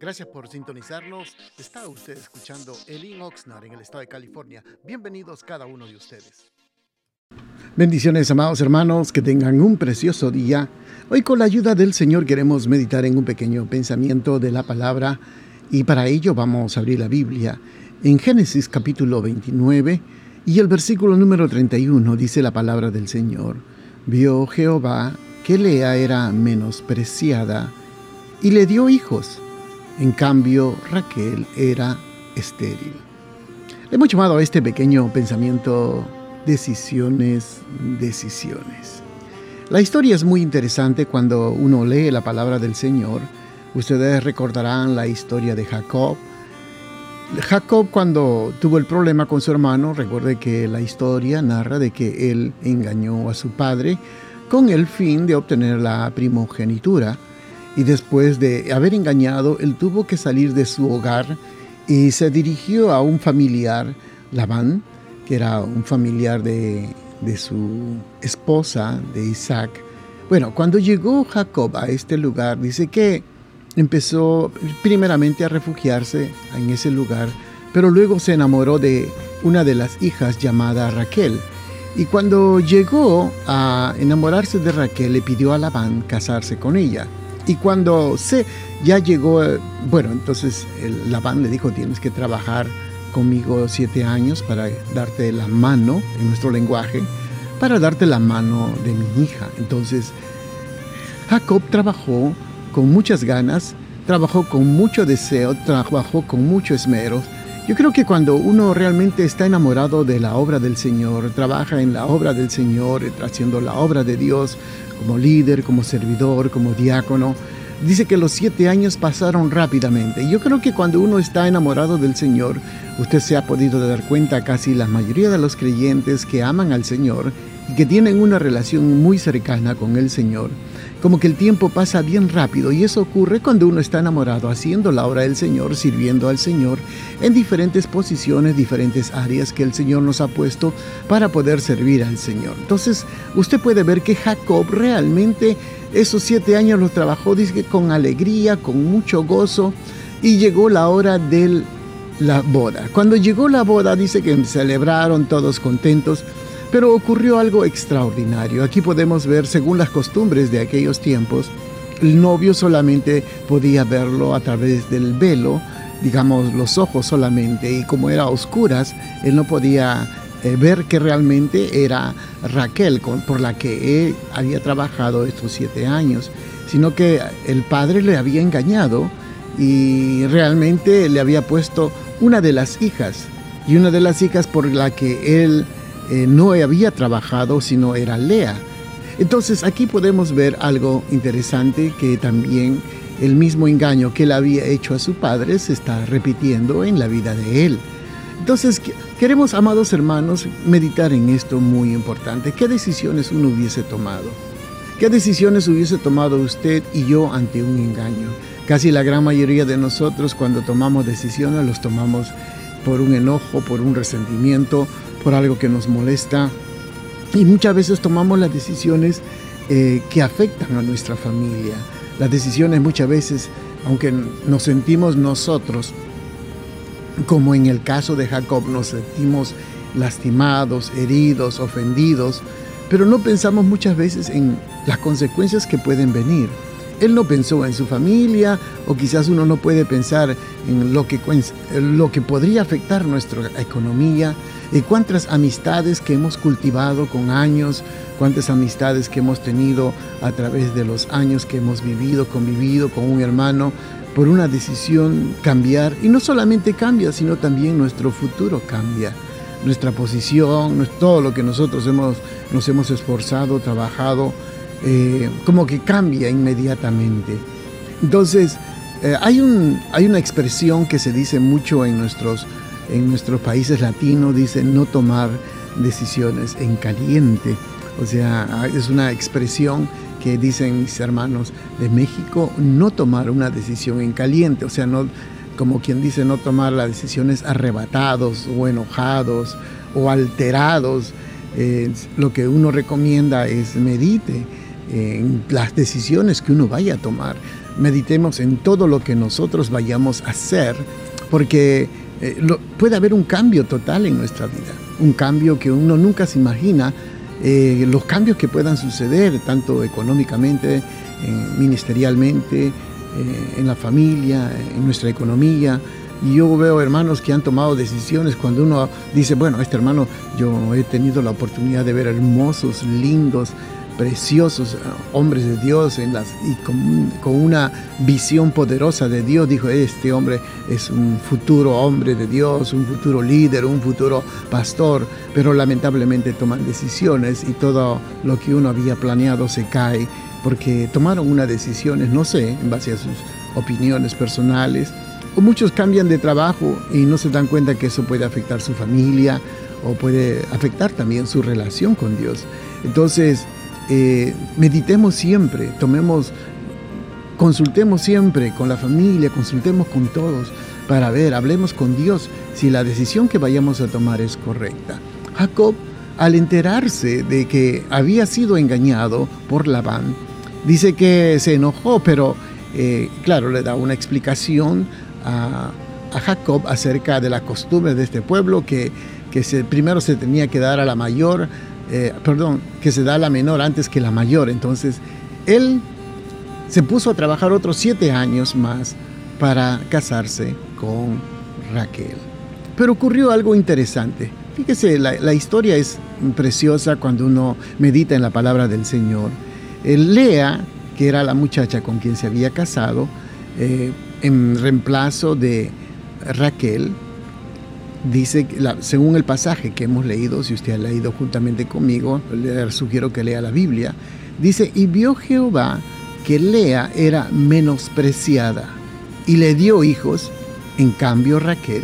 Gracias por sintonizarnos. Está usted escuchando Elin Oxnard en el estado de California. Bienvenidos cada uno de ustedes. Bendiciones, amados hermanos, que tengan un precioso día. Hoy con la ayuda del Señor queremos meditar en un pequeño pensamiento de la palabra y para ello vamos a abrir la Biblia en Génesis capítulo 29 y el versículo número 31 dice la palabra del Señor. Vio Jehová que Lea era menospreciada y le dio hijos en cambio, Raquel era estéril. Hemos llamado a este pequeño pensamiento decisiones, decisiones. La historia es muy interesante cuando uno lee la palabra del Señor. Ustedes recordarán la historia de Jacob. Jacob cuando tuvo el problema con su hermano, recuerde que la historia narra de que él engañó a su padre con el fin de obtener la primogenitura y después de haber engañado, él tuvo que salir de su hogar y se dirigió a un familiar, Labán, que era un familiar de, su esposa, de Isaac. Bueno, cuando llegó Jacob a este lugar, dice que empezó primeramente a refugiarse en ese lugar, pero luego se enamoró de una de las hijas llamada Raquel. Y cuando llegó a enamorarse de Raquel, le pidió a Labán casarse con ella. Y cuando se ya llegó, eh, bueno, entonces el Labán le dijo, tienes que trabajar conmigo siete años para darte la mano, en nuestro lenguaje, para darte la mano de mi hija. Entonces, Jacob trabajó con muchas ganas, trabajó con mucho deseo, trabajó con mucho esmero. Yo creo que cuando uno realmente está enamorado de la obra del Señor, trabaja en la obra del Señor, haciendo la obra de Dios, como líder, como servidor, como diácono. Dice que los siete años pasaron rápidamente. Yo creo que cuando uno está enamorado del Señor, usted se ha podido dar cuenta casi la mayoría de los creyentes que aman al Señor y que tienen una relación muy cercana con el Señor como que el tiempo pasa bien rápido y eso ocurre cuando uno está enamorado haciendo la obra del Señor, sirviendo al Señor en diferentes posiciones, diferentes áreas que el Señor nos ha puesto para poder servir al Señor. Entonces usted puede ver que Jacob realmente esos siete años los trabajó, dice con alegría, con mucho gozo y llegó la hora de la boda. Cuando llegó la boda dice que celebraron todos contentos pero ocurrió algo extraordinario. Aquí podemos ver, según las costumbres de aquellos tiempos, el novio solamente podía verlo a través del velo, digamos los ojos solamente, y como era a oscuras, él no podía eh, ver que realmente era Raquel por la que él había trabajado estos siete años, sino que el padre le había engañado y realmente le había puesto una de las hijas, y una de las hijas por la que él eh, no había trabajado, sino era Lea. Entonces aquí podemos ver algo interesante que también el mismo engaño que él había hecho a su padre se está repitiendo en la vida de él. Entonces queremos, amados hermanos, meditar en esto muy importante. ¿Qué decisiones uno hubiese tomado? ¿Qué decisiones hubiese tomado usted y yo ante un engaño? Casi la gran mayoría de nosotros cuando tomamos decisiones los tomamos por un enojo, por un resentimiento, por algo que nos molesta. Y muchas veces tomamos las decisiones eh, que afectan a nuestra familia. Las decisiones muchas veces, aunque nos sentimos nosotros, como en el caso de Jacob, nos sentimos lastimados, heridos, ofendidos, pero no pensamos muchas veces en las consecuencias que pueden venir. Él no pensó en su familia o quizás uno no puede pensar en lo que, lo que podría afectar nuestra economía, y cuántas amistades que hemos cultivado con años, cuántas amistades que hemos tenido a través de los años que hemos vivido, convivido con un hermano, por una decisión cambiar. Y no solamente cambia, sino también nuestro futuro cambia. Nuestra posición, todo lo que nosotros hemos, nos hemos esforzado, trabajado, eh, como que cambia inmediatamente. Entonces, eh, hay, un, hay una expresión que se dice mucho en nuestros, en nuestros países latinos, dice no tomar decisiones en caliente. O sea, es una expresión que dicen mis hermanos de México, no tomar una decisión en caliente. O sea, no, como quien dice, no tomar las decisiones arrebatados o enojados o alterados. Lo que uno recomienda es medite en las decisiones que uno vaya a tomar. meditemos en todo lo que nosotros vayamos a hacer, porque eh, puede haber un cambio total en nuestra vida, un cambio que uno nunca se imagina, eh, los cambios que puedan suceder, tanto económicamente, ministerialmente, en la familia, en nuestra economía. Y yo veo hermanos que han tomado decisiones cuando uno dice, bueno, este hermano, yo he tenido la oportunidad de ver hermosos, lindos, preciosos eh, hombres de Dios y con, con, una visión poderosa de Dios. Dijo, este hombre es un futuro hombre de Dios, un futuro líder, un futuro pastor, pero lamentablemente toman decisiones y todo lo que uno había planeado se cae porque tomaron unas decisiones, no sé, en base a sus opiniones personales o muchos cambian de trabajo y no se dan cuenta que eso puede afectar su familia o puede afectar también su relación con Dios. Entonces, eh, meditemos siempre, tomemos, consultemos siempre con la familia, consultemos con todos para ver, hablemos con Dios si la decisión que vayamos a tomar es correcta. Jacob, al enterarse de que había sido engañado por Labán, dice que se enojó, pero eh, claro, le da una explicación a, Jacob acerca de la costumbre de este pueblo, que, primero se tenía que dar a la mayor, eh, perdón, que se da la menor antes que la mayor. Entonces, él se puso a trabajar otros siete años más para casarse con Raquel. Pero ocurrió algo interesante. Fíjese, la, historia es preciosa cuando uno medita en la palabra del Señor. Lea, que era la muchacha con quien se había casado, eh, en reemplazo de Raquel, dice, según el pasaje que hemos leído, si usted ha leído juntamente conmigo, le sugiero que lea la Biblia, dice, y vio Jehová que Lea era menospreciada y le dio hijos, en cambio Raquel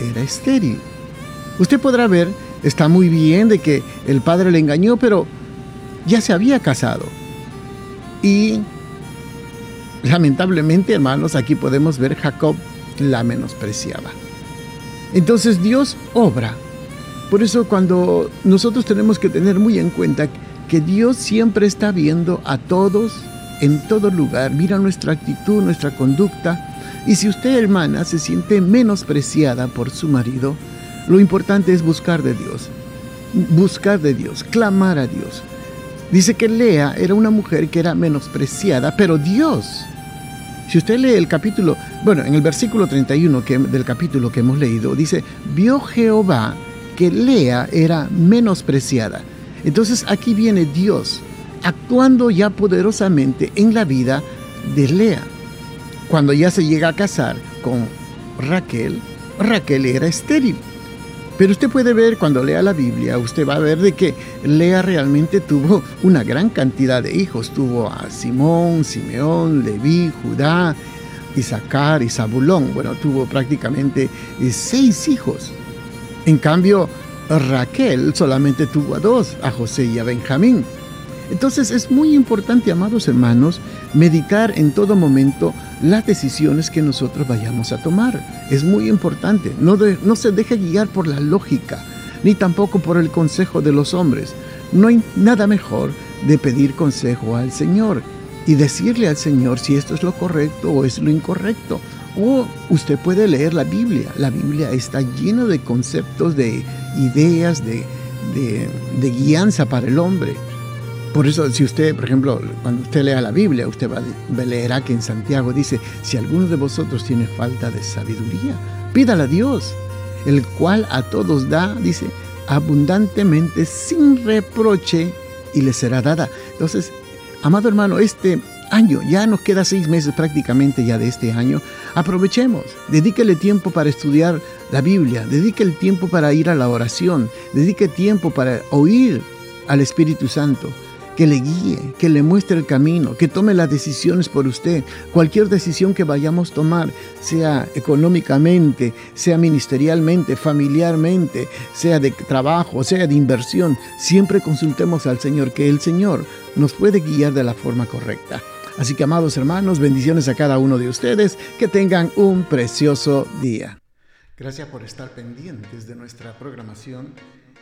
era estéril. Usted podrá ver, está muy bien de que el padre le engañó, pero ya se había casado. Y Lamentablemente, hermanos, aquí podemos ver Jacob la menospreciaba. Entonces Dios obra. Por eso cuando nosotros tenemos que tener muy en cuenta que Dios siempre está viendo a todos en todo lugar, mira nuestra actitud, nuestra conducta. Y si usted, hermana, se siente menospreciada por su marido, lo importante es buscar de Dios, buscar de Dios, clamar a Dios. Dice que Lea era una mujer que era menospreciada, pero Dios, si usted lee el capítulo, bueno, en el versículo 31 que, del capítulo que hemos leído, dice, vio Jehová que Lea era menospreciada. Entonces aquí viene Dios actuando ya poderosamente en la vida de Lea. Cuando ya se llega a casar con Raquel, Raquel era estéril. Pero usted puede ver cuando lea la Biblia, usted va a ver de que Lea realmente tuvo una gran cantidad de hijos. Tuvo a Simón, Simeón, Leví, Judá, Isaacar y Zabulón. Bueno, tuvo prácticamente eh, seis hijos. En cambio, Raquel solamente tuvo a dos, a José y a Benjamín. Entonces es muy importante, amados hermanos, meditar en todo momento las decisiones que nosotros vayamos a tomar. Es muy importante. No, no se deje guiar por la lógica, ni tampoco por el consejo de los hombres. No hay nada mejor de pedir consejo al Señor y decirle al Señor si esto es lo correcto o es lo incorrecto. O usted puede leer la Biblia. La Biblia está llena de conceptos, de ideas, de, de, de guianza para el hombre. Por eso, si usted, por ejemplo, cuando usted lea la Biblia, usted va a leerá que en Santiago dice, si alguno de vosotros tiene falta de sabiduría, pídala a Dios, el cual a todos da, dice, abundantemente, sin reproche, y le será dada. Entonces, amado hermano, este año, ya nos queda seis meses prácticamente ya de este año, aprovechemos, dedíquele tiempo para estudiar la Biblia, dedique el tiempo para ir a la oración, dedique tiempo para oír al Espíritu Santo que le guíe, que le muestre el camino, que tome las decisiones por usted. Cualquier decisión que vayamos a tomar, sea económicamente, sea ministerialmente, familiarmente, sea de trabajo, sea de inversión, siempre consultemos al Señor, que el Señor nos puede guiar de la forma correcta. Así que, amados hermanos, bendiciones a cada uno de ustedes, que tengan un precioso día. Gracias por estar pendientes de nuestra programación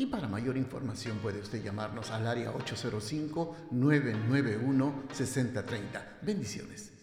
y para mayor información puede usted llamarnos al área 805-991-6030. Bendiciones.